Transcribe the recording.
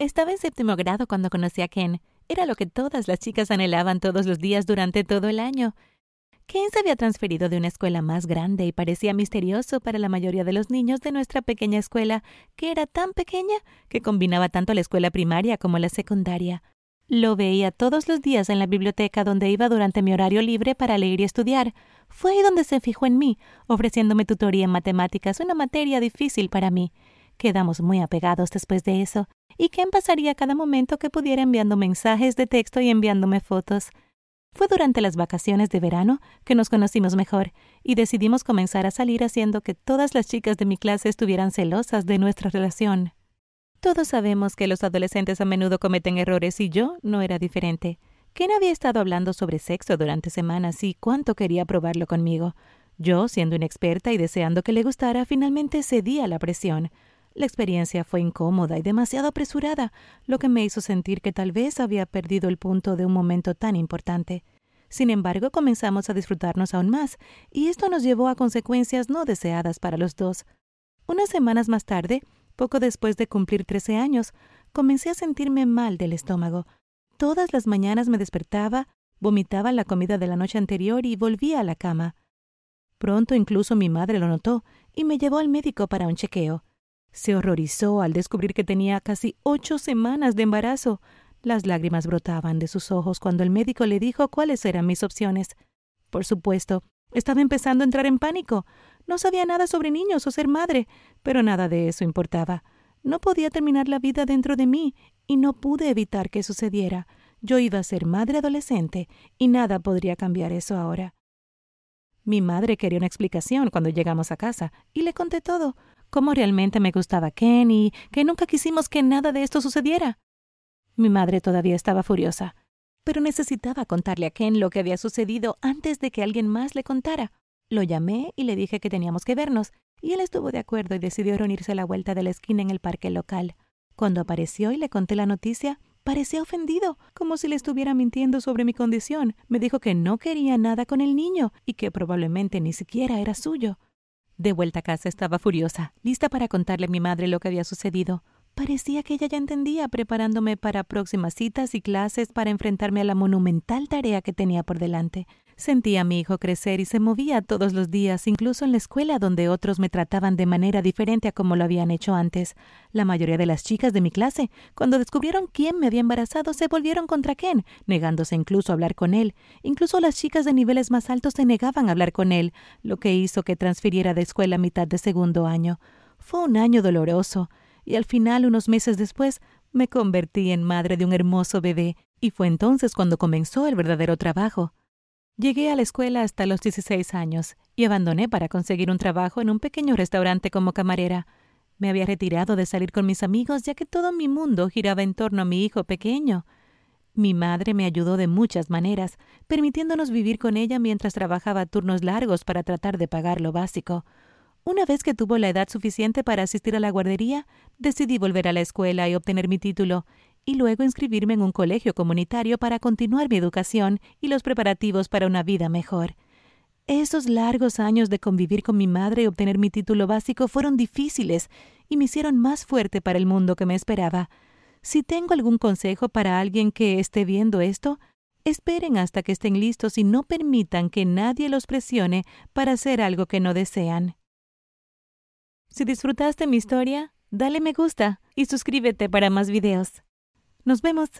Estaba en séptimo grado cuando conocí a Ken. Era lo que todas las chicas anhelaban todos los días durante todo el año. Ken se había transferido de una escuela más grande y parecía misterioso para la mayoría de los niños de nuestra pequeña escuela, que era tan pequeña que combinaba tanto la escuela primaria como la secundaria. Lo veía todos los días en la biblioteca donde iba durante mi horario libre para leer y estudiar. Fue ahí donde se fijó en mí, ofreciéndome tutoría en matemáticas, una materia difícil para mí. Quedamos muy apegados después de eso, y Ken pasaría cada momento que pudiera enviando mensajes de texto y enviándome fotos. Fue durante las vacaciones de verano que nos conocimos mejor y decidimos comenzar a salir haciendo que todas las chicas de mi clase estuvieran celosas de nuestra relación. Todos sabemos que los adolescentes a menudo cometen errores y yo no era diferente. Ken había estado hablando sobre sexo durante semanas y cuánto quería probarlo conmigo. Yo, siendo inexperta y deseando que le gustara, finalmente cedí a la presión. La experiencia fue incómoda y demasiado apresurada, lo que me hizo sentir que tal vez había perdido el punto de un momento tan importante. Sin embargo, comenzamos a disfrutarnos aún más, y esto nos llevó a consecuencias no deseadas para los dos. Unas semanas más tarde, poco después de cumplir trece años, comencé a sentirme mal del estómago. Todas las mañanas me despertaba, vomitaba la comida de la noche anterior y volvía a la cama. Pronto incluso mi madre lo notó y me llevó al médico para un chequeo. Se horrorizó al descubrir que tenía casi ocho semanas de embarazo. Las lágrimas brotaban de sus ojos cuando el médico le dijo cuáles eran mis opciones. Por supuesto, estaba empezando a entrar en pánico. No sabía nada sobre niños o ser madre, pero nada de eso importaba. No podía terminar la vida dentro de mí, y no pude evitar que sucediera. Yo iba a ser madre adolescente, y nada podría cambiar eso ahora. Mi madre quería una explicación cuando llegamos a casa, y le conté todo cómo realmente me gustaba Ken y que nunca quisimos que nada de esto sucediera. Mi madre todavía estaba furiosa, pero necesitaba contarle a Ken lo que había sucedido antes de que alguien más le contara. Lo llamé y le dije que teníamos que vernos, y él estuvo de acuerdo y decidió reunirse a la vuelta de la esquina en el parque local. Cuando apareció y le conté la noticia, parecía ofendido, como si le estuviera mintiendo sobre mi condición. Me dijo que no quería nada con el niño y que probablemente ni siquiera era suyo. De vuelta a casa estaba furiosa, lista para contarle a mi madre lo que había sucedido. Parecía que ella ya entendía, preparándome para próximas citas y clases para enfrentarme a la monumental tarea que tenía por delante. Sentía a mi hijo crecer y se movía todos los días, incluso en la escuela donde otros me trataban de manera diferente a como lo habían hecho antes. La mayoría de las chicas de mi clase, cuando descubrieron quién me había embarazado, se volvieron contra Ken, negándose incluso a hablar con él. Incluso las chicas de niveles más altos se negaban a hablar con él, lo que hizo que transfiriera de escuela a mitad de segundo año. Fue un año doloroso, y al final, unos meses después, me convertí en madre de un hermoso bebé, y fue entonces cuando comenzó el verdadero trabajo. Llegué a la escuela hasta los 16 años y abandoné para conseguir un trabajo en un pequeño restaurante como camarera. Me había retirado de salir con mis amigos ya que todo mi mundo giraba en torno a mi hijo pequeño. Mi madre me ayudó de muchas maneras, permitiéndonos vivir con ella mientras trabajaba turnos largos para tratar de pagar lo básico. Una vez que tuvo la edad suficiente para asistir a la guardería, decidí volver a la escuela y obtener mi título, y luego inscribirme en un colegio comunitario para continuar mi educación y los preparativos para una vida mejor. Esos largos años de convivir con mi madre y obtener mi título básico fueron difíciles y me hicieron más fuerte para el mundo que me esperaba. Si tengo algún consejo para alguien que esté viendo esto, esperen hasta que estén listos y no permitan que nadie los presione para hacer algo que no desean. Si disfrutaste mi historia, dale me gusta y suscríbete para más videos. Nos vemos.